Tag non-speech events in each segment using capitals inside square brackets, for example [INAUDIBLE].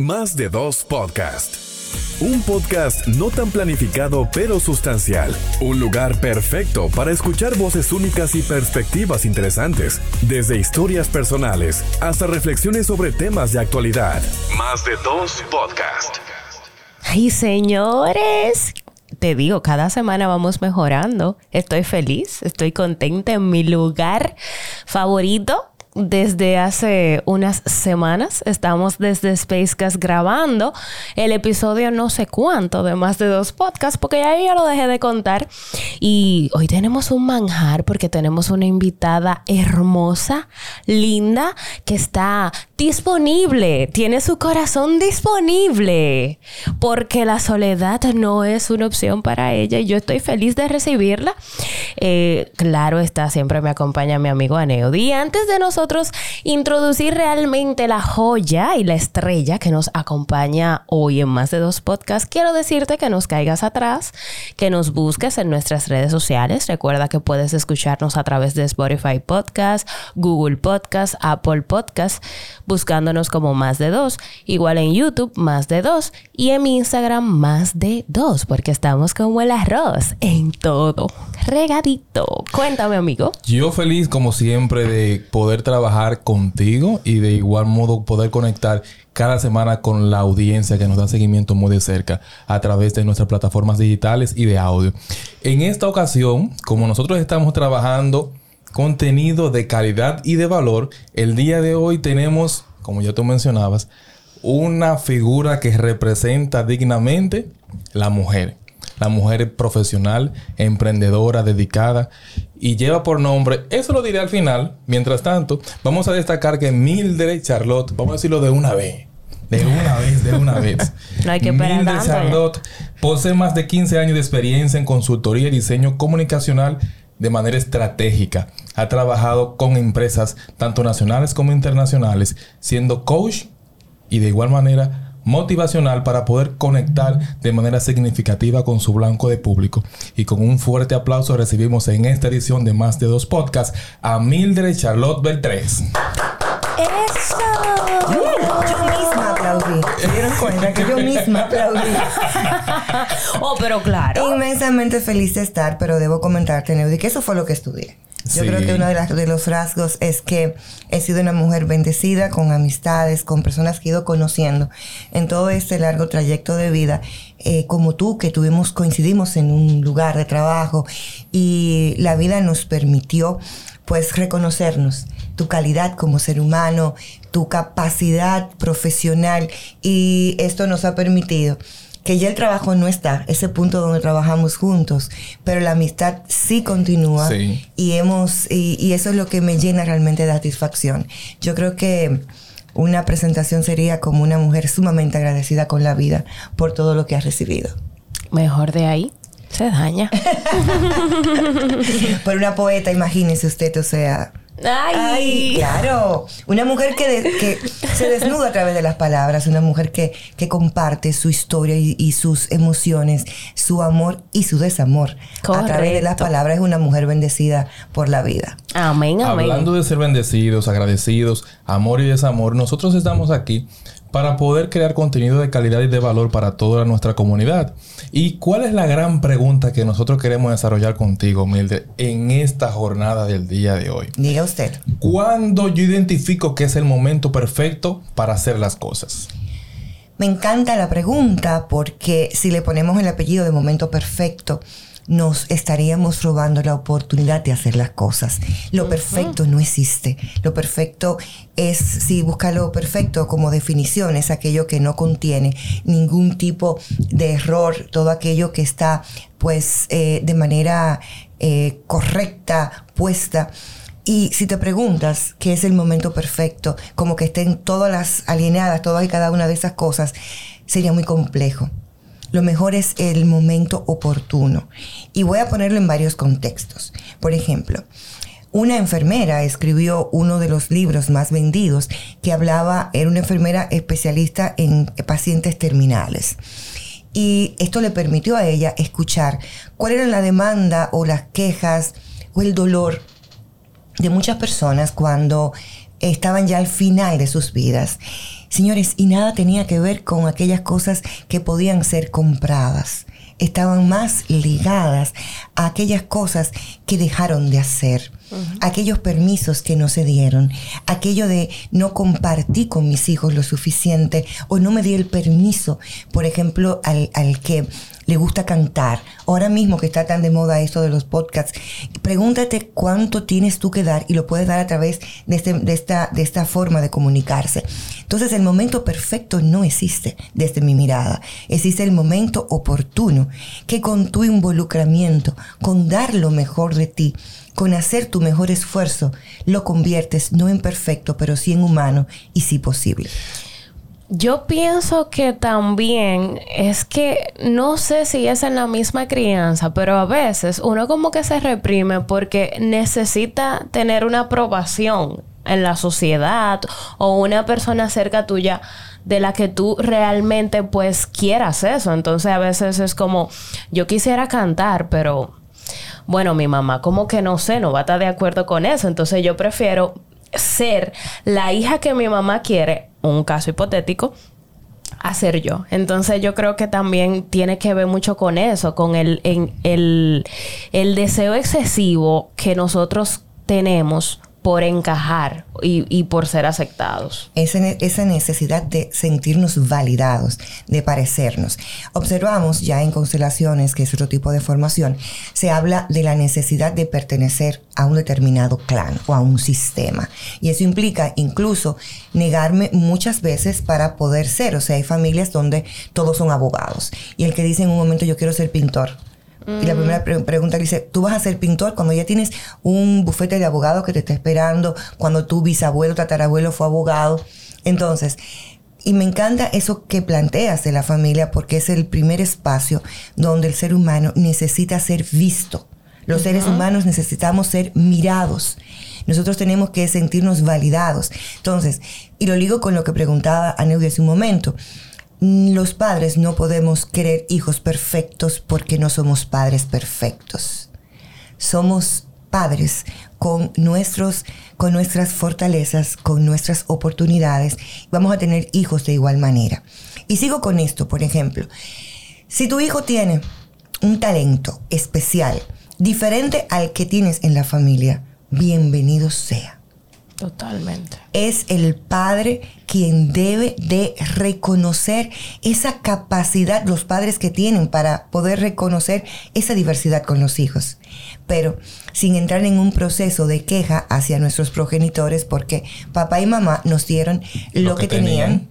Más de dos podcast. Un podcast no tan planificado pero sustancial. Un lugar perfecto para escuchar voces únicas y perspectivas interesantes, desde historias personales hasta reflexiones sobre temas de actualidad. Más de dos podcast. Ay, señores, te digo, cada semana vamos mejorando. Estoy feliz, estoy contenta en mi lugar favorito desde hace unas semanas. Estamos desde Spacecast grabando el episodio no sé cuánto de más de dos podcasts, porque ya yo lo dejé de contar. Y hoy tenemos un manjar porque tenemos una invitada hermosa, linda, que está disponible, tiene su corazón disponible, porque la soledad no es una opción para ella y yo estoy feliz de recibirla. Eh, claro está, siempre me acompaña mi amigo Aneudi. Antes de nosotros introducir realmente la joya y la estrella que nos acompaña hoy en más de dos podcasts, quiero decirte que nos caigas atrás, que nos busques en nuestras redes sociales. Recuerda que puedes escucharnos a través de Spotify Podcast, Google Podcast, Apple Podcast, buscándonos como más de dos. Igual en YouTube, más de dos. Y en Instagram, más de dos, porque estamos como el arroz en todo. Regadito. Cuéntame, amigo. Yo feliz, como siempre, de poder trabajar trabajar contigo y de igual modo poder conectar cada semana con la audiencia que nos da seguimiento muy de cerca a través de nuestras plataformas digitales y de audio. En esta ocasión, como nosotros estamos trabajando contenido de calidad y de valor, el día de hoy tenemos, como ya tú mencionabas, una figura que representa dignamente la mujer. La mujer profesional, emprendedora, dedicada y lleva por nombre, eso lo diré al final. Mientras tanto, vamos a destacar que Mildred Charlotte, vamos a decirlo de una vez. De una vez, de una vez. [LAUGHS] no hay que Mildred Charlotte posee más de 15 años de experiencia en consultoría y diseño comunicacional de manera estratégica. Ha trabajado con empresas tanto nacionales como internacionales, siendo coach y de igual manera motivacional para poder conectar de manera significativa con su blanco de público. Y con un fuerte aplauso recibimos en esta edición de Más de Dos Podcasts a Mildred Charlotte Beltrés. ¡Eso! Cuenta que yo misma aplaudí? [LAUGHS] oh, pero claro. Inmensamente feliz de estar, pero debo comentarte, Neudi, que eso fue lo que estudié. Yo creo que uno de, de, los rasgos es que he sido una mujer bendecida con amistades, con personas que he ido conociendo en todo este largo trayecto de vida, eh, como tú, que tuvimos, coincidimos en un lugar de trabajo y la vida nos permitió pues reconocernos, tu calidad como ser humano, tu capacidad profesional y esto nos ha permitido que ya el trabajo no está, ese punto donde trabajamos juntos, pero la amistad sí continúa y hemos y, eso es lo que me llena realmente de satisfacción. Yo creo que una presentación sería como una mujer sumamente agradecida con la vida por todo lo que ha recibido. Mejor de ahí se daña. [LAUGHS] por una poeta, imagínese usted, o sea, Ay. claro. Una mujer que, se desnuda a través de las palabras, una mujer que, comparte su historia y, sus emociones, su amor y su desamor. A través de las palabras es una mujer bendecida por la vida. Amén, amén. Hablando de ser bendecidos, agradecidos, amor y desamor, nosotros estamos aquí para poder crear contenido de calidad y de valor para toda nuestra comunidad. ¿Y cuál es la gran pregunta que nosotros queremos desarrollar contigo, Mildred, en esta jornada del día de hoy? Diga usted. ¿Cuándo yo identifico que es el momento perfecto para hacer las cosas? Me encanta la pregunta porque si le ponemos el apellido de momento perfecto, nos estaríamos robando la oportunidad de hacer las cosas. Lo perfecto no existe. Lo perfecto es, si busca lo perfecto como definición, es aquello que no contiene ningún tipo de error, todo aquello que está pues eh, de manera eh, correcta, puesta. Y si te preguntas qué es el momento perfecto, como que estén todas las alineadas, todas y cada una de esas cosas, sería muy complejo lo mejor es el momento oportuno. Y voy a ponerlo en varios contextos. Por ejemplo, una enfermera escribió uno de los libros más vendidos que hablaba, era una enfermera especialista en pacientes terminales. Y esto le permitió a ella escuchar cuál era la demanda o las quejas o el dolor de muchas personas cuando estaban ya al final de sus vidas. Señores, y nada tenía que ver con aquellas cosas que podían ser compradas. Estaban más ligadas a aquellas cosas que dejaron de hacer aquellos permisos que no se dieron, aquello de no compartí con mis hijos lo suficiente o no me di el permiso, por ejemplo, al, al que le gusta cantar. Ahora mismo que está tan de moda esto de los podcasts, pregúntate cuánto tienes tú que dar y lo puedes dar a través de, este, de, esta, de esta forma de comunicarse. Entonces el momento perfecto no existe desde mi mirada. Existe el momento oportuno que con tu involucramiento, con dar lo mejor de ti, con hacer tu mejor esfuerzo, lo conviertes no en perfecto, pero sí en humano y sí posible. Yo pienso que también es que no sé si es en la misma crianza, pero a veces uno como que se reprime porque necesita tener una aprobación en la sociedad o una persona cerca tuya de la que tú realmente pues quieras eso. Entonces a veces es como yo quisiera cantar, pero bueno, mi mamá como que no sé, no va a estar de acuerdo con eso. Entonces yo prefiero ser la hija que mi mamá quiere, un caso hipotético, a ser yo. Entonces yo creo que también tiene que ver mucho con eso, con el, el, el deseo excesivo que nosotros tenemos por encajar y, por ser aceptados. Esa, esa, necesidad de sentirnos validados, de parecernos. Observamos ya en constelaciones, que es otro tipo de formación, se habla de la necesidad de pertenecer a un determinado clan o a un sistema. Y eso implica incluso negarme muchas veces para poder ser. O sea, hay familias donde todos son abogados. Y el que dice en un momento yo quiero ser pintor y la primera pregunta dice, ¿tú vas a ser pintor cuando ya tienes un bufete de abogados que te está esperando, cuando tu bisabuelo, tatarabuelo fue abogado? Entonces, y me encanta eso que planteas de la familia porque es el primer espacio donde el ser humano necesita ser visto. Los seres humanos necesitamos ser mirados. Nosotros tenemos que sentirnos validados. Entonces, y lo ligo con lo que preguntaba Aneudia hace un momento los padres no podemos querer hijos perfectos porque no somos padres perfectos. Somos padres con, nuestros, con nuestras fortalezas, con nuestras oportunidades. Vamos a tener hijos de igual manera. Y sigo con esto, por ejemplo. Si tu hijo tiene un talento especial, diferente al que tienes en la familia, bienvenido sea. Totalmente. Es el padre quien debe de reconocer esa capacidad, los padres que tienen para poder reconocer esa diversidad con los hijos. Pero sin entrar en un proceso de queja hacia nuestros progenitores porque papá y mamá nos dieron lo, que, tenían,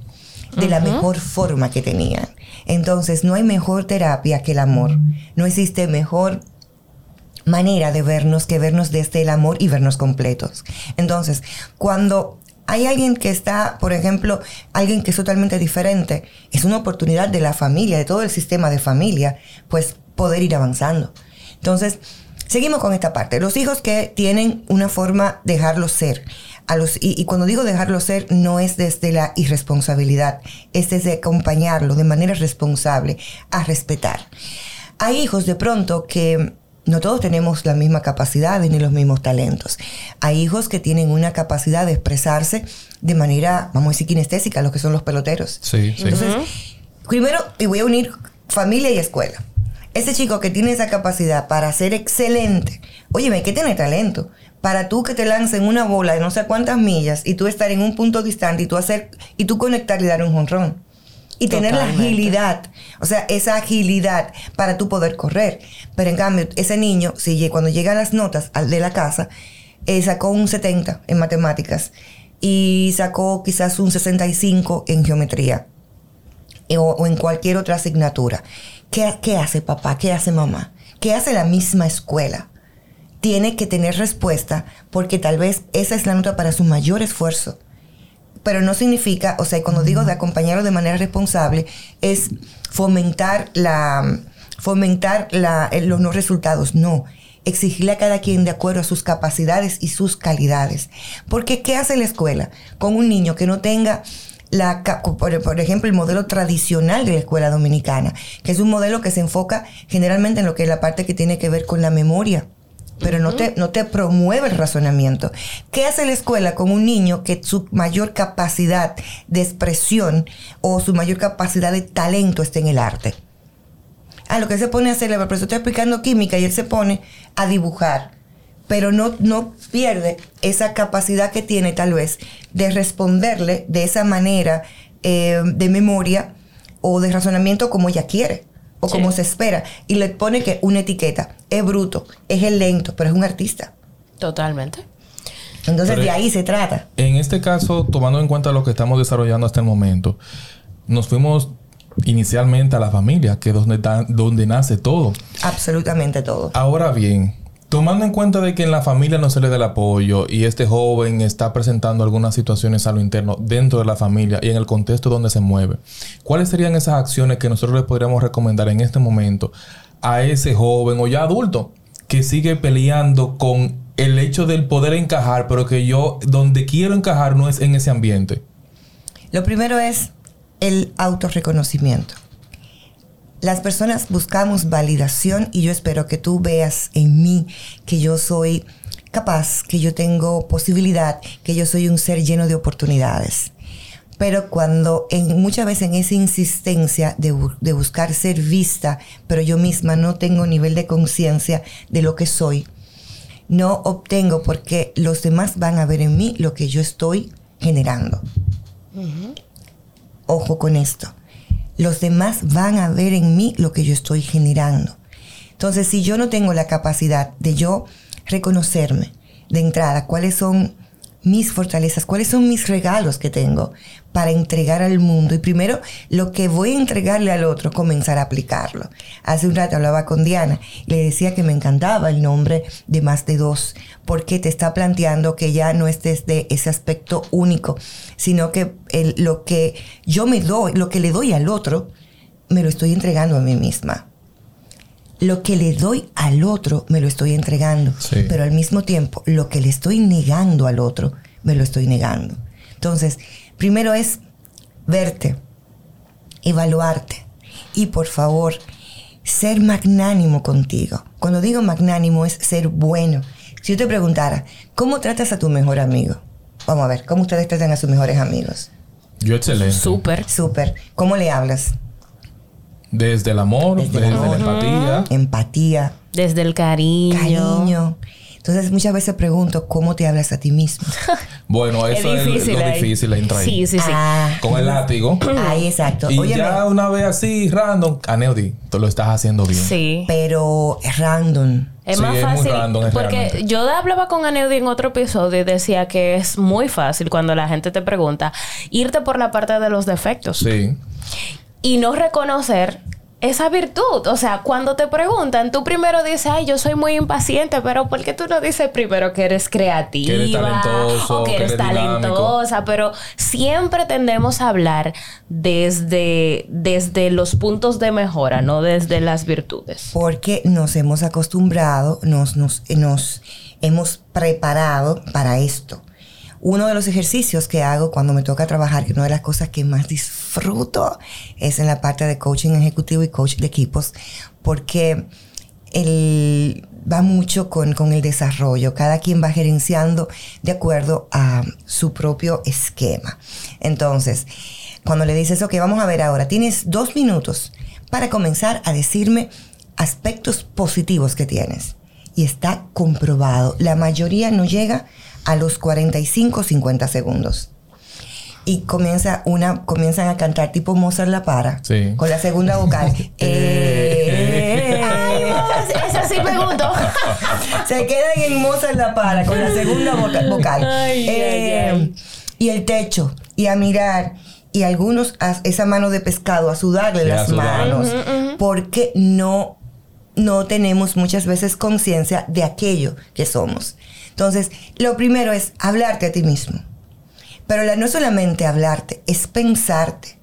de la mejor forma que tenían. Entonces no hay mejor terapia que el amor. No existe mejor manera de vernos que vernos desde el amor y vernos completos. Entonces, cuando hay alguien que está, por ejemplo, alguien que es totalmente diferente, es una oportunidad de la familia, de todo el sistema de familia, pues poder ir avanzando. Entonces, seguimos con esta parte. Los hijos que tienen una forma de dejarlo ser. A los, y, y, cuando digo dejarlo ser, no es desde la irresponsabilidad, es desde acompañarlo de manera responsable a respetar. Hay hijos de pronto que no todos tenemos la misma capacidad ni los mismos talentos. Hay hijos que tienen una capacidad de expresarse de manera, vamos a decir, kinestésica, los que son los peloteros. Sí, sí. Entonces, primero, y voy a unir familia y escuela. Ese chico que tiene esa capacidad para ser excelente, óyeme, que tiene talento. Para tú que te lancen una bola de no sé cuántas millas y tú estar en un punto distante y tú hacer y tú conectar y dar un jonrón y tener la agilidad, o sea, esa agilidad para tú poder correr. Pero en cambio, ese niño, si cuando llegan las notas de la casa, eh, sacó un 70 en matemáticas y sacó quizás un 65 en geometría eh, o, en cualquier otra asignatura. ¿Qué, ¿Qué hace papá? ¿Qué hace mamá? ¿Qué hace la misma escuela? Tiene que tener respuesta porque tal vez esa es la nota para su mayor esfuerzo pero no significa, o sea, cuando digo de acompañarlo de manera responsable, es fomentar la fomentar la, los no resultados, no. Exigirle a cada quien de acuerdo a sus capacidades y sus calidades. Porque, ¿qué hace la escuela con un niño que no tenga la, por, por, ejemplo, el modelo tradicional de la escuela dominicana, que es un modelo que se enfoca generalmente en lo que es la parte que tiene que ver con la memoria, pero no, te, no te promueve el razonamiento. ¿Qué hace la escuela con un niño que su mayor capacidad de expresión o su mayor capacidad de talento está en el arte? Ah, lo que se pone a hacer, el profesor está explicando química y él se pone a dibujar, pero no, no pierde esa capacidad que tiene tal vez de responderle de esa manera eh, de memoria o de razonamiento como ella quiere o Sí. como se espera. Y le pone que una etiqueta, es bruto, es el lento, pero es un artista. Totalmente. Entonces Pero- de ahí se trata. En este caso, tomando en cuenta lo que estamos desarrollando hasta el momento, nos fuimos inicialmente a la familia, que es donde, da- donde nace todo. Absolutamente todo. Ahora bien, tomando en cuenta de que en la familia no se le da el apoyo y este joven está presentando algunas situaciones a lo interno dentro de la familia y en el contexto donde se mueve, ¿cuáles serían esas acciones que nosotros le podríamos recomendar en este momento a ese joven o ya adulto que sigue peleando con el hecho del poder encajar, pero que yo donde quiero encajar no es en ese ambiente? Lo primero es el autorreconocimiento. Las personas buscamos validación y yo espero que tú veas en mí que yo soy capaz, que yo tengo posibilidad, que yo soy un ser lleno de oportunidades. Pero cuando en, muchas veces en esa insistencia de, bu- de buscar ser vista, pero yo misma no tengo nivel de conciencia de lo que soy, no obtengo porque los demás van a ver en mí lo que yo estoy generando. Ojo con esto. Los demás van a ver en mí lo que yo estoy generando. Entonces, si yo no tengo la capacidad de yo reconocerme de entrada cuáles son mis fortalezas, cuáles son mis regalos que tengo para entregar al mundo. Y primero, lo que voy a entregarle al otro, comenzar a aplicarlo. Hace un rato hablaba con Diana y le decía que me encantaba el nombre de más de dos, porque te está planteando que ya no es desde ese aspecto único, sino que el- lo que yo me doy, lo que le doy al otro, me lo estoy entregando a mí misma lo que le doy al otro me lo estoy entregando, Sí. pero al mismo tiempo lo que le estoy negando al otro me lo estoy negando. Entonces, primero es verte, evaluarte y por favor, ser magnánimo contigo. Cuando digo magnánimo es ser bueno. Si yo te preguntara, ¿cómo tratas a tu mejor amigo? Vamos a ver, ¿cómo ustedes tratan a sus mejores amigos? Yo excelente. Súper. Súper. ¿Cómo le hablas? Desde el amor, Desde desde, el amor. la empatía. Empatía, Desde el cariño. cariño. Entonces muchas veces pregunto, ¿cómo te hablas a ti mismo? [LAUGHS] Bueno, Es eso es, difícil. lo ahí. difícil entrar ahí. Sí, sí, sí. Ah, Con el látigo. [CLEARS THROAT] Ahí exacto. Y Óyeme, ya una vez así, random, Aneudi, tú lo estás haciendo bien. Sí. pero es random. Es Sí, más es muy fácil. random, es porque realmente. yo hablaba con Aneudi en otro episodio y decía que es muy fácil cuando la gente te pregunta irte por la parte de los defectos Sí. Y no reconocer esa virtud. O sea, cuando te preguntan, tú primero dices, ay, yo soy muy impaciente, pero ¿por qué tú no dices primero que eres creativa? Que eres talentoso, o que que eres dinámico? talentosa? Pero siempre tendemos a hablar desde, desde los puntos de mejora, no desde las virtudes. Porque nos hemos acostumbrado, nos, nos, nos hemos preparado para esto. Uno de los ejercicios que hago cuando me toca trabajar, que una de las cosas que más disfruto es en la parte de coaching ejecutivo y coach de equipos, porque el, va mucho con, con el desarrollo. Cada quien va gerenciando de acuerdo a su propio esquema. Entonces, cuando le dices, ok, vamos a ver ahora, tienes dos minutos para comenzar a decirme aspectos positivos que tienes. Y está comprobado. La mayoría no llega a los 45 50 segundos. Y comienza una, comienzan a cantar tipo Mozart la para. Sí. Con la segunda vocal. [LAUGHS] Eh, Ay, no, esa sí me gustó. [LAUGHS] se quedan en Mozart la para con la segunda voca- vocal. Ay, Eh, ay. Y el techo. Y a mirar. Y algunos a esa mano de pescado, a sudarle Sí, a las sudar. manos. Porque no, no tenemos muchas veces conciencia de aquello que somos. Entonces, lo primero es hablarte a ti mismo. Pero la- no solamente hablarte, es pensarte.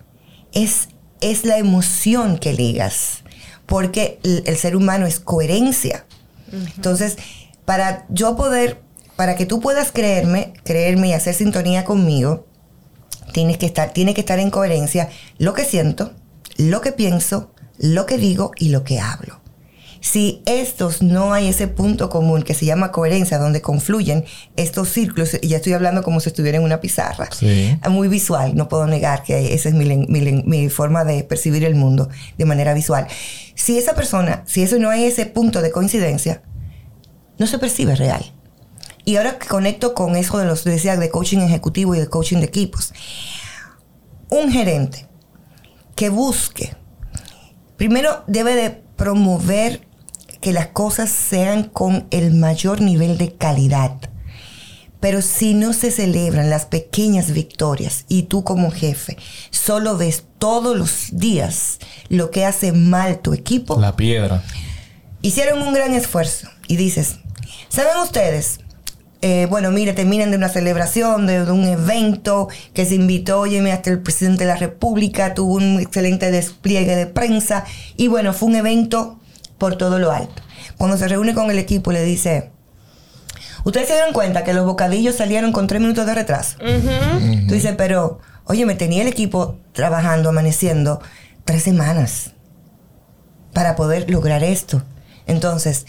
Es, es la emoción que ligas. Porque el, el ser humano es coherencia. Entonces, para yo poder, para que tú puedas creerme, creerme y hacer sintonía conmigo, tienes que estar, tiene que estar en coherencia lo que siento, lo que pienso, lo que digo y lo que hablo. Si estos no hay ese punto común que se llama coherencia, donde confluyen estos círculos, y ya estoy hablando como si estuviera en una pizarra, Sí. muy visual, no puedo negar que esa es mi, mi mi forma de percibir el mundo de manera visual. Si esa persona, si eso no hay ese punto de coincidencia, no se percibe real. Y ahora que conecto con eso de los decía de coaching ejecutivo y de coaching de equipos. Un gerente que busque, primero debe de promover que las cosas sean con el mayor nivel de calidad. Pero si no se celebran las pequeñas victorias y tú como jefe solo ves todos los días lo que hace mal tu equipo, La piedra. hicieron un gran esfuerzo y dices, ¿saben ustedes? Eh, bueno, mire, terminan de una celebración, de, de un evento que se invitó, óyeme, hasta el presidente de la República, tuvo un excelente despliegue de prensa y bueno, fue un evento por todo lo alto. Cuando se reúne con el equipo le dice, ¿ustedes se dieron cuenta que los bocadillos salieron con tres minutos de retraso? Tú dices, pero, oye, me tenía el equipo trabajando, amaneciendo, tres semanas para poder lograr esto. Entonces,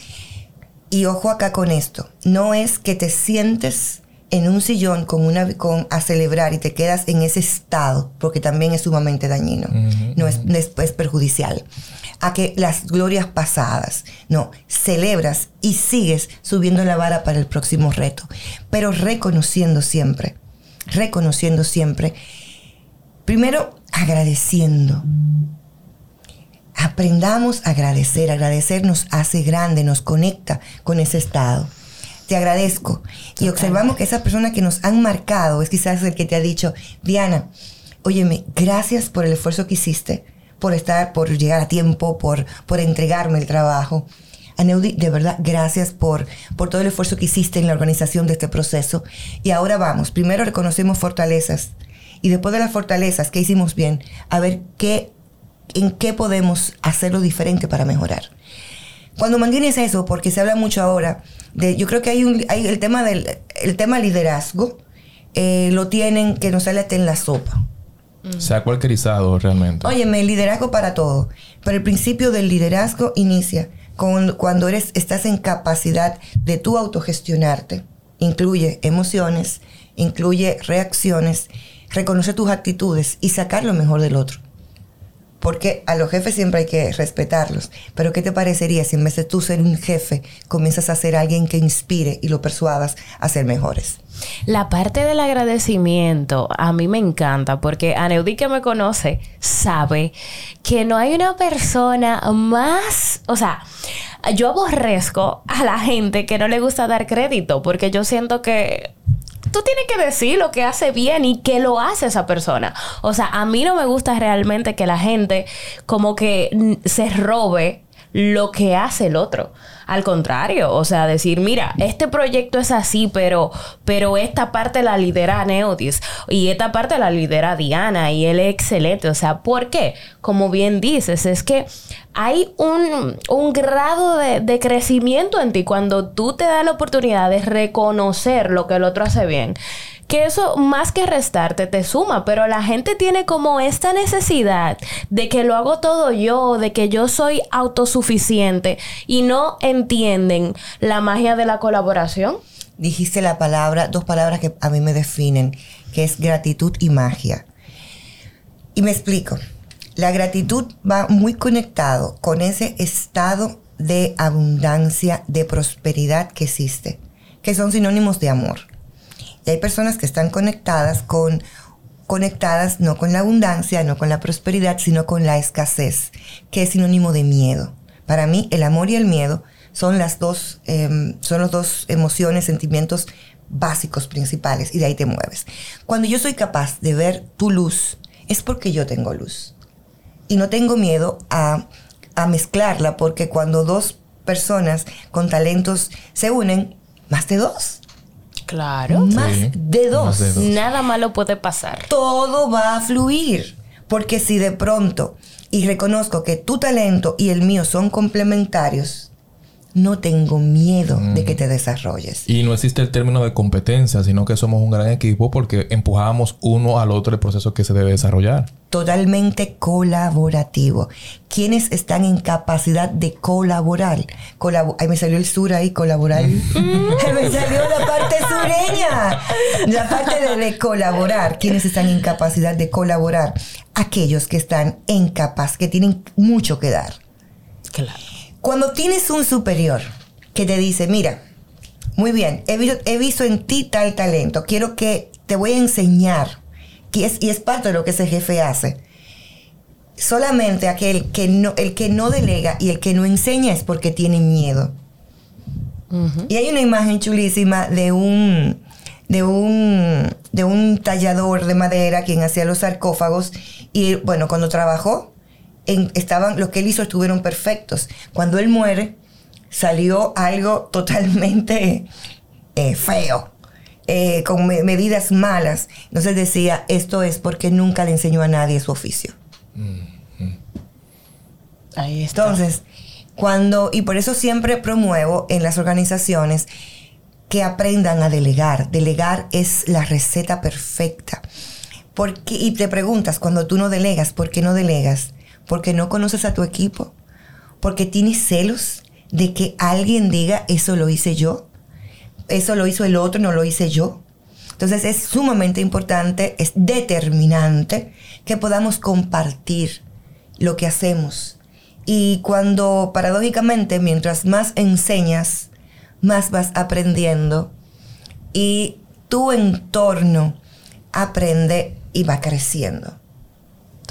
y ojo acá con esto, no es que te sientes en un sillón con una con a celebrar y te quedas en ese estado, porque también es sumamente dañino. No es, no es, es perjudicial. A que las glorias pasadas, no, celebras y sigues subiendo la vara para el próximo reto, pero reconociendo siempre, reconociendo siempre, primero agradeciendo, aprendamos a agradecer. Agradecer nos hace grande, nos conecta con ese estado. Te agradezco. Y observamos que esa persona que nos han marcado es quizás el que te ha dicho, Diana, óyeme, gracias por el esfuerzo que hiciste, por estar, por llegar a tiempo, por, por entregarme el trabajo. Aneudi, de verdad, gracias por, por todo el esfuerzo que hiciste en la organización de este proceso. Y ahora vamos, primero reconocemos fortalezas y después de las fortalezas que hicimos bien, a ver qué, en qué podemos hacerlo diferente para mejorar. Cuando mantienes eso, porque se habla mucho ahora, de, yo creo que hay, un, hay el tema del el tema liderazgo, eh, lo tienen que no sale hasta en la sopa. Se ha cualquierizado realmente. Óyeme, el liderazgo para todo. Pero el principio del liderazgo inicia con, cuando eres, estás en capacidad de tú autogestionarte. Incluye emociones, incluye reacciones, reconocer tus actitudes y sacar lo mejor del otro. Porque a los jefes siempre hay que respetarlos. Pero ¿qué te parecería si en vez de tú ser un jefe, comienzas a ser alguien que inspire y lo persuadas a ser mejores? La parte del agradecimiento a mí me encanta porque Aneudi que me conoce sabe que no hay una persona más, o sea, yo aborrezco a la gente que no le gusta dar crédito porque yo siento que tú tienes que decir lo que hace bien y que lo hace esa persona. O sea, a mí no me gusta realmente que la gente como que se robe lo que hace el otro. Al contrario, o sea, decir, mira, este proyecto es así, pero, pero esta parte la lidera Neotis y esta parte la lidera Diana y él es excelente. O sea, ¿por qué? Como bien dices, es que hay un, un grado de, de crecimiento en ti cuando tú te das la oportunidad de reconocer lo que el otro hace bien que eso más que restarte te suma, pero la gente tiene como esta necesidad de que lo hago todo yo, de que yo soy autosuficiente y no entienden la magia de la colaboración. Dijiste la palabra, dos palabras que a mí me definen, que es gratitud y magia. Y me explico. La gratitud va muy conectado con ese estado de abundancia, de prosperidad que existe, que son sinónimos de amor. Y hay personas que están conectadas con conectadas no con la abundancia, no con la prosperidad, sino con la escasez, que es sinónimo de miedo. Para mí, el amor y el miedo son las dos, eh, son las dos emociones, sentimientos básicos, principales, y de ahí te mueves. Cuando yo soy capaz de ver tu luz, es porque yo tengo luz. Y no tengo miedo a, a mezclarla, porque cuando dos personas con talentos se unen, más de dos. Claro. Más Sí, de dos. más de dos. Nada malo puede pasar. Todo va a fluir. Porque si de pronto, y reconozco que tu talento y el mío son complementarios, no tengo miedo de que te desarrolles. Y no existe el término de competencia, sino que somos un gran equipo porque empujamos uno al otro el proceso que se debe desarrollar. Totalmente colaborativo. Quienes están en capacidad de colaborar. Colabo Ay, me salió el sur ahí, colaborar. [LAUGHS] me salió la parte sureña. La parte de, de colaborar. Quienes están en capacidad de colaborar. Aquellos que están en capaz, que tienen mucho que dar. Claro. Cuando tienes un superior que te dice, mira, muy bien, he visto, he visto en ti tal talento, quiero que te voy a enseñar, que es, y es parte de lo que ese jefe hace. Solamente aquel que no, el que no delega y el que no enseña es porque tiene miedo. Y hay una imagen chulísima de un, de un, de un tallador de madera quien hacía los sarcófagos y bueno, cuando trabajó, en- estaban, lo que él hizo estuvieron perfectos. Cuando él muere, salió algo totalmente eh, feo, eh, con me- medidas malas. Entonces decía, esto es porque nunca le enseñó a nadie su oficio. Ahí está. Entonces, cuando, y por eso siempre promuevo en las organizaciones que aprendan a delegar. Delegar es la receta perfecta. Porque, y te preguntas, cuando tú no delegas, ¿por qué no delegas? Porque no conoces a tu equipo. Porque tienes celos de que alguien diga, eso lo hice yo. Eso lo hizo el otro, no lo hice yo. Entonces es sumamente importante, es determinante que podamos compartir lo que hacemos. Y cuando, paradójicamente, mientras más enseñas, más vas aprendiendo y tu entorno aprende y va creciendo.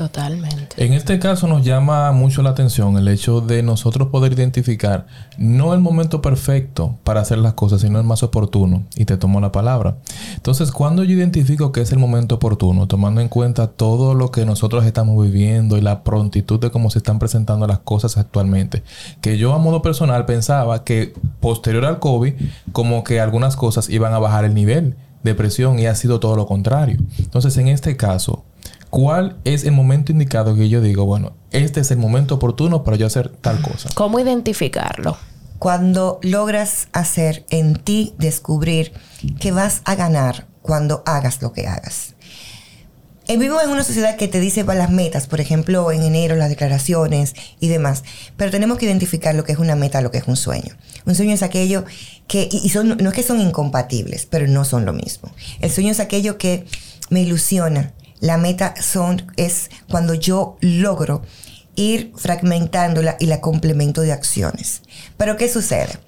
Totalmente. En este caso nos llama mucho la atención el hecho de nosotros poder identificar no el momento perfecto para hacer las cosas, sino el más oportuno. Y te tomo la palabra. Entonces, cuando yo identifico que es el momento oportuno, tomando en cuenta todo lo que nosotros estamos viviendo y la prontitud de cómo se están presentando las cosas actualmente, que yo a modo personal pensaba que posterior al COVID, como que algunas cosas iban a bajar el nivel de presión y ha sido todo lo contrario. Entonces, en este caso, ¿Cuál es el momento indicado que yo digo, bueno, este es el momento oportuno para yo hacer tal cosa? ¿Cómo identificarlo? Cuando logras hacer en ti descubrir que vas a ganar cuando hagas lo que hagas. Eh, Vivimos en una sociedad que te dice va, las metas, por ejemplo, en enero las declaraciones y demás, pero tenemos que identificar lo que es una meta, lo que es un sueño. Un sueño es aquello que, y y son, no es que son incompatibles, pero no son lo mismo. El sueño es aquello que me ilusiona. La meta son, es cuando yo logro ir fragmentándola y la complemento de acciones. Pero ¿qué sucede?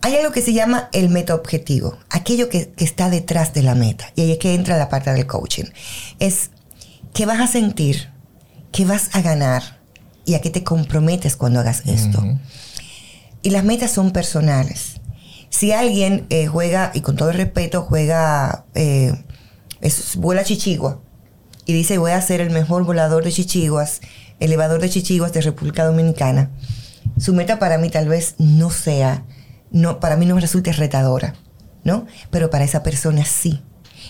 Hay algo que se llama el meta objetivo, aquello que, que está detrás de la meta. Y ahí es que entra la parte del coaching. Es que vas a sentir, que vas a ganar y a qué te comprometes cuando hagas esto. Y las metas son personales. Si alguien eh, juega, y con todo el respeto, juega, eh, es, vuela chichigua y dice voy a ser el mejor volador de chichiguas, elevador de chichiguas de República Dominicana, su meta para mí tal vez no sea, no, para mí no me resulte retadora, ¿no? Pero para esa persona sí.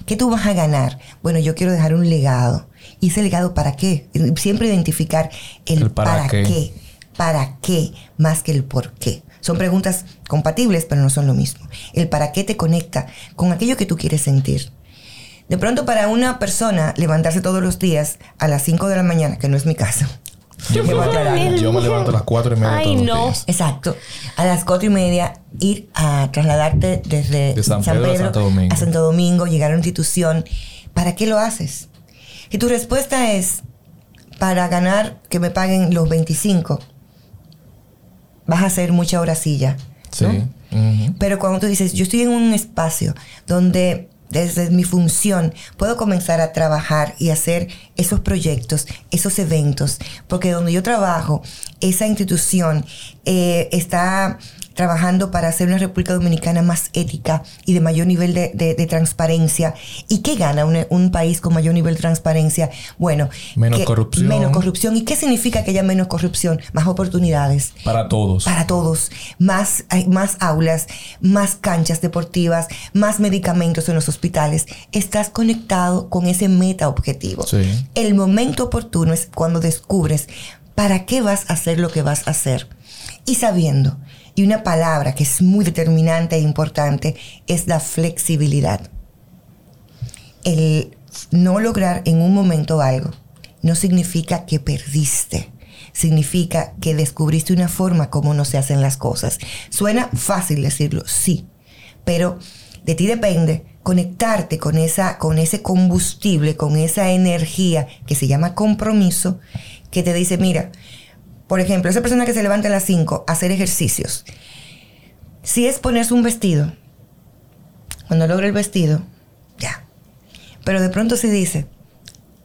¿Qué tú vas a ganar? Bueno, yo quiero dejar un legado. ¿Y ese legado para qué? Siempre identificar el, El para para, qué. qué. ¿Para qué? Más que el por qué. Son preguntas compatibles, pero no son lo mismo. El para qué te conecta con aquello que tú quieres sentir. De pronto para una persona levantarse todos los días a las 5 de la mañana, que no es mi caso. Yo me, Yo levanto, yo me levanto a las cuatro y media Ay, todos los no. días. Exacto. A las cuatro y media ir a trasladarte desde De San Pedro a Santo Domingo. a Santo Domingo, llegar a una institución. ¿Para qué lo haces? Y tu respuesta es, para ganar que me paguen los 25, vas a hacer mucha horacilla. Sí. ¿no? Ujú. Pero cuando tú dices, yo estoy en un espacio donde desde mi función puedo comenzar a trabajar y hacer esos proyectos, esos eventos, porque donde yo trabajo, esa institución eh, está trabajando para hacer una República Dominicana más ética y de mayor nivel de, de- de transparencia. ¿Y qué gana un, un país con mayor nivel de transparencia? Bueno, Menos que- corrupción. Menos corrupción. ¿Y qué significa que haya menos corrupción? Más oportunidades Para todos. para todos, más, más aulas, más canchas deportivas, más medicamentos en los hospitales. Estás conectado con ese meta objetivo. Sí. El momento oportuno es cuando descubres para qué vas a hacer lo que vas a hacer. Y sabiendo, y una palabra que es muy determinante e importante es la flexibilidad. El no lograr en un momento algo no significa que perdiste. Significa que descubriste una forma como no se hacen las cosas. Suena fácil decirlo, sí, pero de ti depende conectarte con, esa, con ese combustible, con esa energía que se llama compromiso, que te dice, mira, por ejemplo, esa persona que se levanta a las 5 a hacer ejercicios, si es ponerse un vestido, cuando logra el vestido, ya. Pero de pronto se dice,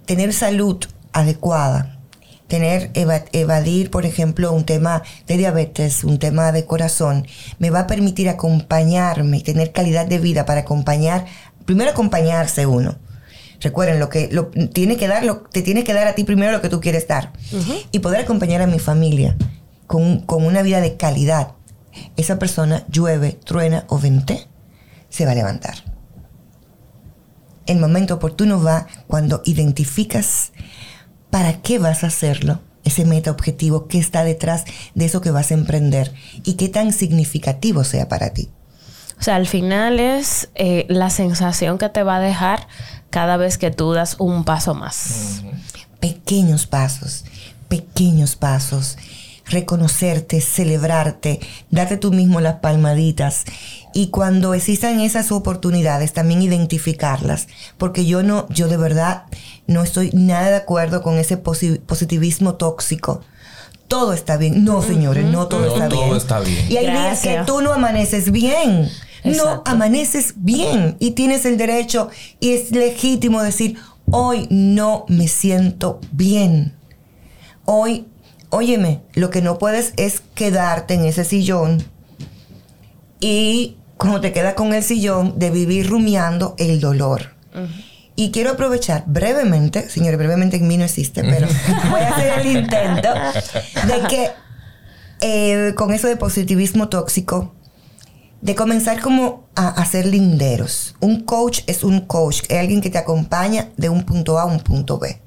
tener salud adecuada, tener, evadir, por ejemplo, un tema de diabetes, un tema de corazón, me va a permitir acompañarme tener calidad de vida para acompañar, primero acompañarse uno. Recuerden, lo que lo, tiene que dar, lo, te tiene que dar a ti primero lo que tú quieres dar. Y poder acompañar a mi familia con, con una vida de calidad. Esa persona, llueve, truena o vente, se va a levantar. El momento oportuno va cuando identificas para qué vas a hacerlo, ese meta objetivo, qué está detrás de eso que vas a emprender y qué tan significativo sea para ti. O sea, al final es eh, la sensación que te va a dejar cada vez que tú das un paso más. Pequeños pasos, pequeños pasos. Reconocerte, celebrarte, darte tú mismo las palmaditas y cuando existan esas oportunidades también identificarlas, porque yo no, yo de verdad no estoy nada de acuerdo con ese positivismo tóxico. Todo está bien. No, señores, no todo, está, todo bien. está bien. Y hay días que tú no amaneces bien. No amaneces bien y tienes el derecho y es legítimo decir, hoy no me siento bien. Hoy, óyeme, lo que no puedes es quedarte en ese sillón y como te quedas con el sillón de vivir rumiando el dolor. Y quiero aprovechar brevemente, señores, brevemente en mí no existe, pero [LAUGHS] voy a hacer el intento de que eh, con eso de positivismo tóxico, de comenzar como a, hacer linderos. Un coach es un coach, es alguien que te acompaña de un punto A a un punto B,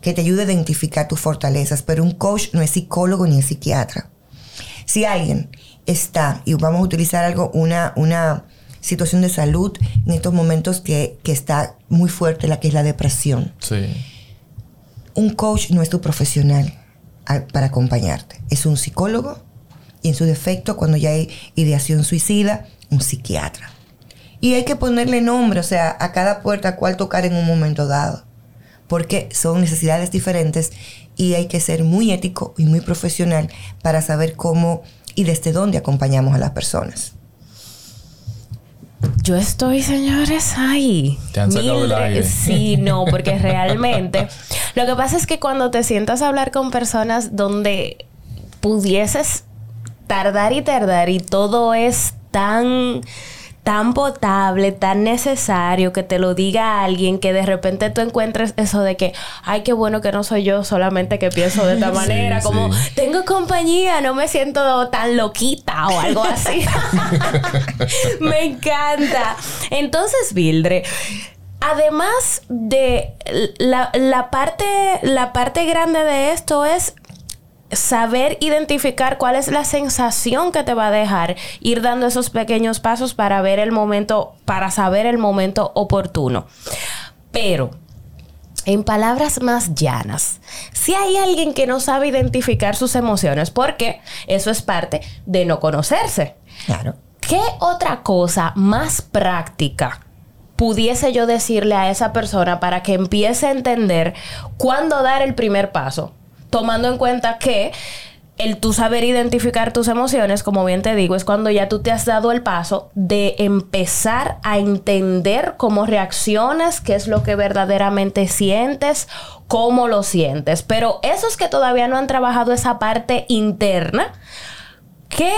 que te ayude a identificar tus fortalezas, pero un coach no es psicólogo ni es psiquiatra. Si alguien está, y vamos a utilizar algo, una, una situación de salud en estos momentos que, está muy fuerte, la que es la depresión. Sí. Un coach no es tu profesional para acompañarte. Es un psicólogo y en su defecto, cuando ya hay ideación suicida, un psiquiatra. Y hay que ponerle nombre, o sea, a cada puerta a cuál tocar en un momento dado. Porque son necesidades diferentes y hay que ser muy ético y muy profesional para saber cómo y desde dónde acompañamos a las personas. Yo estoy, señores, ahí. Te han sacado el aire. Sí, no, porque [LAUGHS] realmente. Lo que pasa es que cuando te sientas a hablar con personas donde pudieses tardar y tardar y todo es tan tan potable, tan necesario que te lo diga alguien que de repente tú encuentres eso de que, ay, qué bueno que no soy yo solamente que pienso de esta [LAUGHS] manera, como tengo compañía, no me siento tan loquita o algo así. [LAUGHS] me encanta. Entonces, Vildre, además de la, la, parte, la parte grande de esto es saber identificar cuál es la sensación que te va a dejar, ir dando esos pequeños pasos para ver el momento, para saber el momento oportuno. Pero, en palabras más llanas, si hay alguien que no sabe identificar sus emociones, porque eso es parte de no conocerse. Claro. ¿Qué otra cosa más práctica pudiese yo decirle a esa persona para que empiece a entender cuándo dar el primer paso? Tomando en cuenta que el tú saber identificar tus emociones, como bien te digo, es cuando ya tú te has dado el paso de empezar a entender cómo reaccionas, qué es lo que verdaderamente sientes, cómo lo sientes. Pero esos que todavía no han trabajado esa parte interna, ¿qué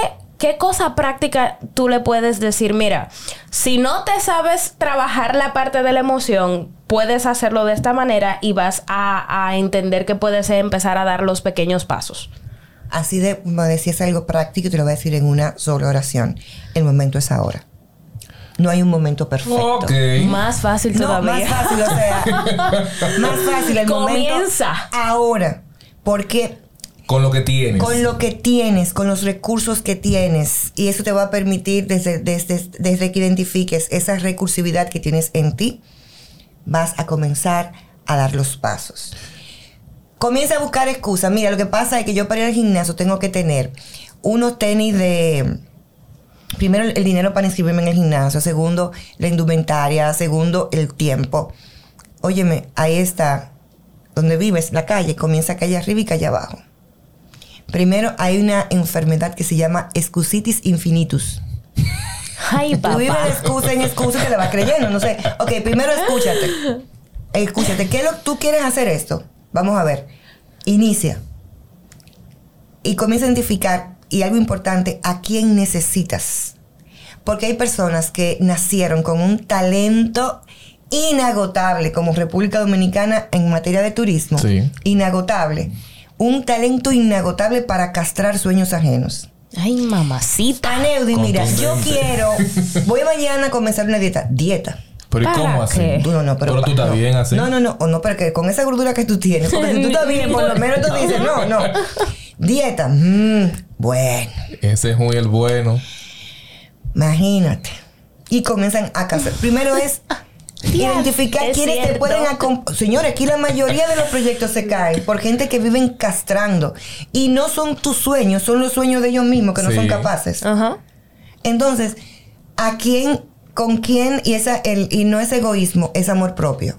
¿qué cosa práctica tú le puedes decir? Mira, si no te sabes trabajar la parte de la emoción, puedes hacerlo de esta manera y vas a, entender que puedes empezar a dar los pequeños pasos. Así de, como decías algo práctico, te lo voy a decir en una sola oración. El momento es ahora. No hay un momento perfecto. Más fácil todavía. más fácil, o sea. [LAUGHS] más fácil el Comienza. momento ahora. Porque Con lo que tienes. con lo que tienes, con los recursos que tienes. Y eso te va a permitir, desde, desde, desde que identifiques esa recursividad que tienes en ti, vas a comenzar a dar los pasos. Comienza a buscar excusas. Mira, lo que pasa es que yo para ir al gimnasio tengo que tener unos tenis de... Primero, el dinero para inscribirme en el gimnasio. Segundo, la indumentaria. Segundo, el tiempo. Óyeme, ahí está. Donde vives, la calle, comienza calle arriba y calle abajo. Primero, hay una enfermedad que se llama excusitis infinitus. Ay, Tú vives de papá. excusa en excusa y te la vas creyendo, no sé. Ok, primero escúchate. Escúchate. ¿Qué es lo tú quieres hacer esto? Vamos a ver. Inicia. Y comienza a identificar, y algo importante, a quién necesitas. Porque hay personas que nacieron con un talento inagotable, como República Dominicana en materia de turismo. Sí. Inagotable. Un talento inagotable para castrar sueños ajenos. Ay, mamacita. Aneudi, mira, yo quiero. Voy mañana a comenzar una dieta. Dieta. Pero ¿y ¿Para cómo así? no, no, pero. tú estás no. bien así. No, no, no. O no, pero que con esa gordura que tú tienes. Porque si tú estás bien, por lo menos tú [LAUGHS] dices, no, no. Dieta. mm, bueno, Ese es muy el bueno. imagínate. Y comienzan a casar. Primero es. Identificar es quiénes te pueden acompañar. Señores, aquí la mayoría de los proyectos se caen por gente que viven castrando. Y no son tus sueños, son los sueños de ellos mismos que no Sí. son capaces. Ajá. Entonces, ¿a quién, con quién, y, esa, el, y no es egoísmo, es amor propio?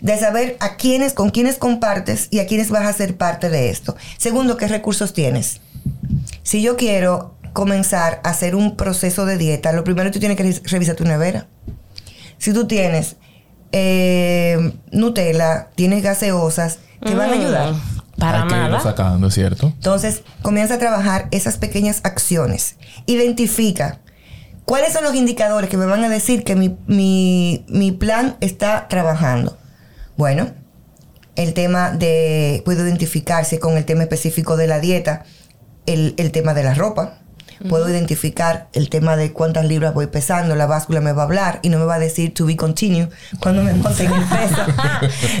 De saber a quiénes, con quiénes compartes y a quiénes vas a ser parte de esto. Segundo, ¿qué recursos tienes? Si yo quiero comenzar a hacer un proceso de dieta, lo primero tú tienes que re- revisar tu nevera. Si tú tienes eh, Nutella, tienes gaseosas, te van a ayudar. Mm, Para Hay que irlo nada. sacando, ¿es cierto? Entonces, comienza a trabajar esas pequeñas acciones. Identifica cuáles son los indicadores que me van a decir que mi, mi- mi plan está trabajando. Bueno, el tema de, puedo identificarse con el tema específico de la dieta, el, el tema de la ropa. Puedo identificar el tema de cuántas libras voy pesando, la báscula me va a hablar y no me va a decir to be continue cuando me monte en el peso.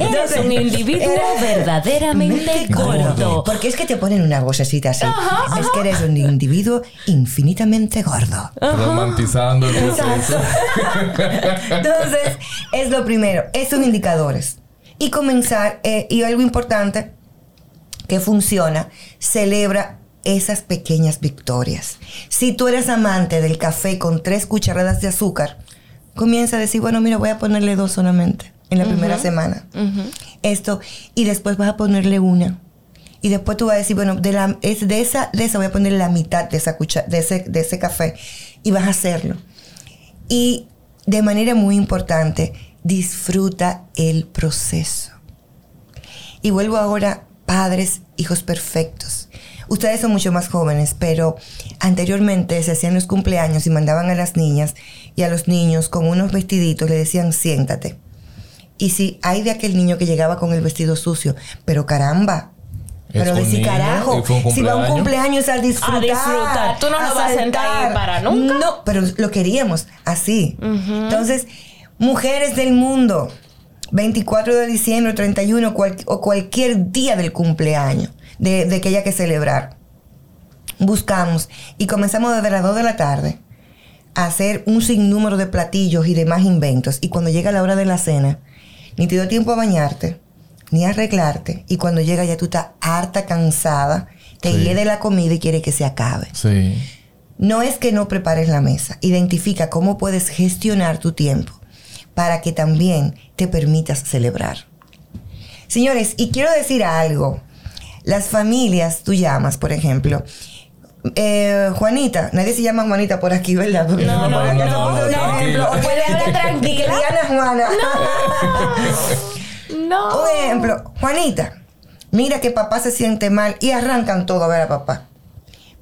[LAUGHS] Eres un individuo verdaderamente gordo. Porque es que te ponen una vocecita así. Es que eres un individuo infinitamente gordo. Romantizando el proceso. [LAUGHS] Entonces, es lo primero, esos indicadores. Y comenzar, eh, y algo importante que funciona, celebra esas pequeñas victorias. Si tú eres amante del café con tres cucharadas de azúcar, comienza a decir, bueno, mira, voy a ponerle dos solamente en la primera semana. Esto, y después vas a ponerle una. Y después tú vas a decir, bueno, de, la, es de, esa, de esa voy a poner la mitad de, esa cucha- de, ese, de ese café. Y vas a hacerlo. Y de manera muy importante, disfruta el proceso. Y vuelvo ahora, padres, hijos perfectos. Ustedes son mucho más jóvenes, pero anteriormente se hacían los cumpleaños y mandaban a las niñas y a los niños con unos vestiditos, le decían, siéntate. Y si hay de aquel niño que llegaba con el vestido sucio, pero caramba, pero decir niño carajo, si va a un cumpleaños. cumpleaños a disfrutar. disfrutar. Tú no lo vas a sentar para nunca. No, pero lo queríamos así. Entonces, mujeres del mundo, 24 de diciembre, 31 cual- o cualquier día del cumpleaños de, de que haya que celebrar, buscamos y comenzamos desde las 2 de la tarde a hacer un sinnúmero de platillos y demás inventos. Y cuando llega la hora de la cena, ni te dio tiempo a bañarte, ni a arreglarte. Y cuando llega ya tú estás harta, cansada, te Sí. hiede la comida y quiere que se acabe. Sí. No es que no prepares la mesa. Identifica cómo puedes gestionar tu tiempo para que también te permitas celebrar. Señores, y quiero decir algo. Las familias, tú llamas, por ejemplo, eh, Juanita, nadie se llama Juanita por aquí, ¿verdad? Porque No, no, no, puso no, un ejemplo. tranquila. O puede hablar tranquila. Diana Juana. No. Un ejemplo, Juanita, mira que papá se siente mal y arrancan todo a ver a papá.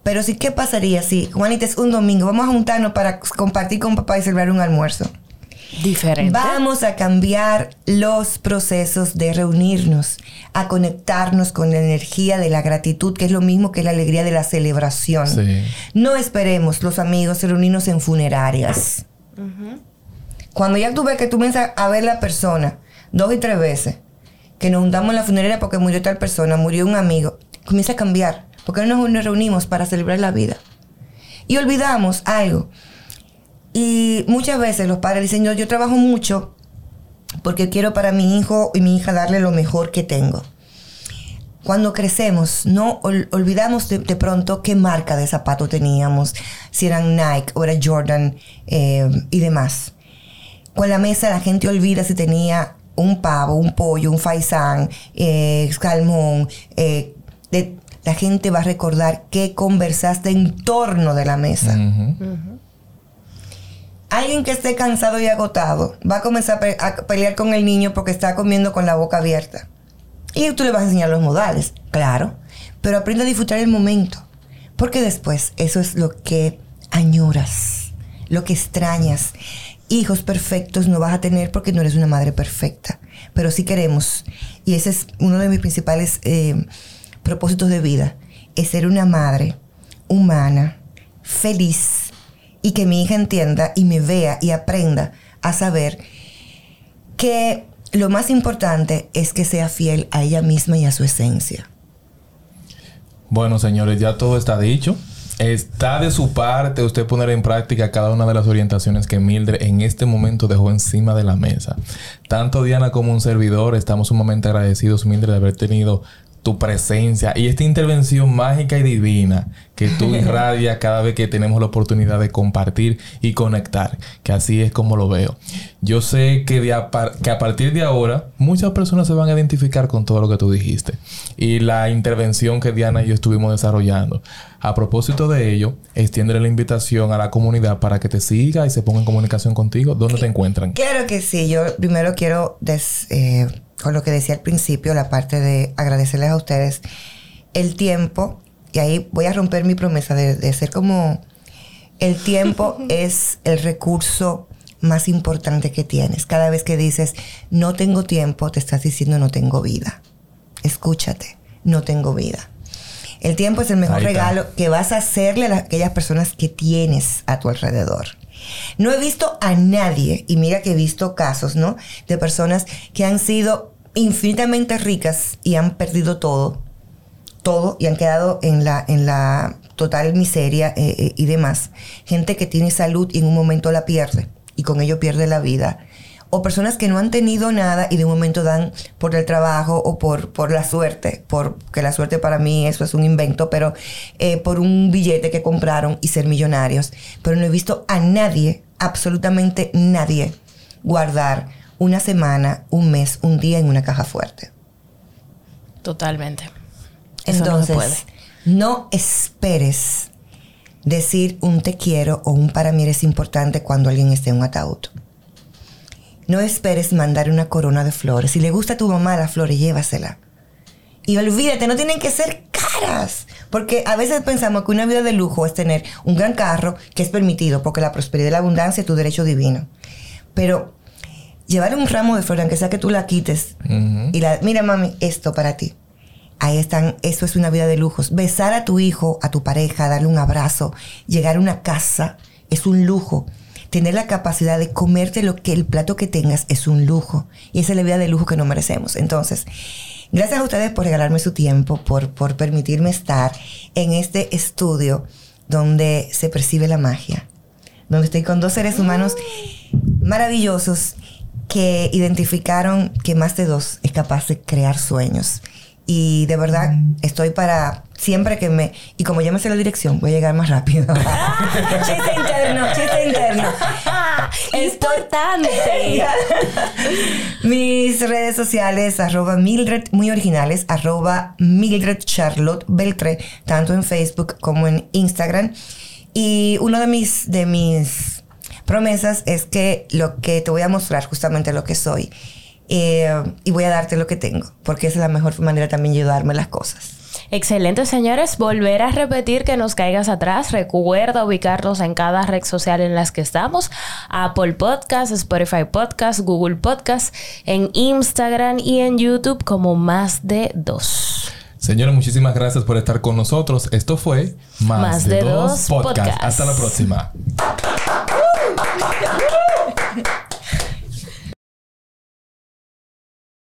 Pero sí, ¿qué pasaría si, Juanita, es un domingo, vamos a juntarnos para compartir con papá y celebrar un almuerzo? Diferente. Vamos a cambiar los procesos de reunirnos, a conectarnos con la energía de la gratitud, que es lo mismo que la alegría de la celebración. Sí. No esperemos los amigos reunirnos en funerarias. Cuando ya tú ves que tú comienzas a ver la persona dos y tres veces, que nos juntamos en la funeraria porque murió tal persona, murió un amigo, comienza a cambiar. ¿Por qué no nos reunimos para celebrar la vida? Y olvidamos algo. Y muchas veces los padres dicen, yo, yo trabajo mucho porque quiero para mi hijo y mi hija darle lo mejor que tengo. Cuando crecemos, no ol- olvidamos de, de pronto qué marca de zapato teníamos, si eran Nike o era Jordan eh, y demás. Con la mesa la gente olvida si tenía un pavo, un pollo, un faisán, eh, salmón. eh, de- la gente va a recordar qué conversaste en torno de la mesa. Alguien que esté cansado y agotado va a comenzar a, pe- a pelear con el niño porque está comiendo con la boca abierta. Y tú le vas a enseñar los modales, claro. Pero aprende a disfrutar el momento. Porque después eso es lo que añoras, lo que extrañas. Hijos perfectos no vas a tener porque no eres una madre perfecta. Pero sí queremos. Y ese es uno de mis principales eh, propósitos de vida. Es ser una madre humana, feliz, y que mi hija entienda y me vea y aprenda a saber que lo más importante es que sea fiel a ella misma y a su esencia. Bueno, señores, ya todo está dicho. Está de su parte usted poner en práctica cada una de las orientaciones que Mildred en este momento dejó encima de la mesa. Tanto Diana como un servidor estamos sumamente agradecidos, Mildred, de haber tenido tu presencia y esta intervención mágica y divina que tú [LAUGHS] irradias cada vez que tenemos la oportunidad de compartir y conectar, que así es como lo veo. Yo sé que, de a, que a partir de ahora muchas personas se van a identificar con todo lo que tú dijiste y la intervención que Diana y yo estuvimos desarrollando. A propósito de ello, extiende la invitación a la comunidad para que te siga y se ponga en comunicación contigo. ¿Dónde te encuentran? Claro que sí. Yo primero quiero, des- eh, con lo que decía al principio, la parte de agradecerles a ustedes el tiempo. Y ahí voy a romper mi promesa de, de ser como... El tiempo [LAUGHS] es el recurso más importante que tienes. Cada vez que dices, no tengo tiempo, te estás diciendo, no tengo vida. Escúchate, no tengo vida. El tiempo es el mejor regalo que vas a hacerle a las- aquellas personas que tienes a tu alrededor. No he visto a nadie, y mira que he visto casos, ¿no? De personas que han sido infinitamente ricas y han perdido todo, todo, y han quedado en la, en la total miseria eh, eh, y demás. Gente que tiene salud y en un momento la pierde, y con ello pierde la vida. O personas que no han tenido nada y de un momento dan por el trabajo o por, por la suerte, porque la suerte para mí eso es un invento, pero eh, por un billete que compraron y ser millonarios. Pero no he visto a nadie, absolutamente nadie, guardar una semana, un mes, un día en una caja fuerte. Totalmente. Eso no se Entonces, puede. no esperes decir un te quiero o un para mí eres importante cuando alguien esté en un ataúd. No esperes mandar una corona de flores. Si le gusta a tu mamá las flores, llévasela. Y olvídate, no tienen que ser caras. Porque a veces pensamos que una vida de lujo es tener un gran carro que es permitido, porque la prosperidad y la abundancia es tu derecho divino. Pero llevar un ramo de flores, aunque sea que tú la quites, y la, mira mami, esto para ti. Ahí están, eso es una vida de lujos. Besar a tu hijo, a tu pareja, darle un abrazo, llegar a una casa, es un lujo. Tener la capacidad de comerte lo que el plato que tengas es un lujo. Y esa es la vida de lujo que no merecemos. Entonces, gracias a ustedes por regalarme su tiempo, por, por permitirme estar en este estudio donde se percibe la magia. Donde estoy con dos seres humanos maravillosos que identificaron que más de dos es capaz de crear sueños. Y de verdad estoy para siempre que me... Y como ya me sé la dirección, voy a llegar más rápido. [LAUGHS] chiste interno, chiste interno. [LAUGHS] Importante. [LAUGHS] Mis redes sociales, arroba Mildred, muy originales, arroba Mildred Charlotte Beltré, tanto en Facebook como en Instagram. Y una de mis, de mis promesas es que lo que te voy a mostrar justamente lo que soy. Eh, y voy a darte lo que tengo, porque esa es la mejor manera también de ayudarme las cosas. Excelente, señores. Volver a repetir que nos caigas atrás. Recuerda ubicarnos en cada red social en las que estamos. Apple Podcast, Spotify Podcast, Google Podcast, en Instagram y en YouTube como más de dos. Señores, muchísimas gracias por estar con nosotros. Esto fue Más, Más de, de dos Dos Podcast. Podcast. Hasta la próxima.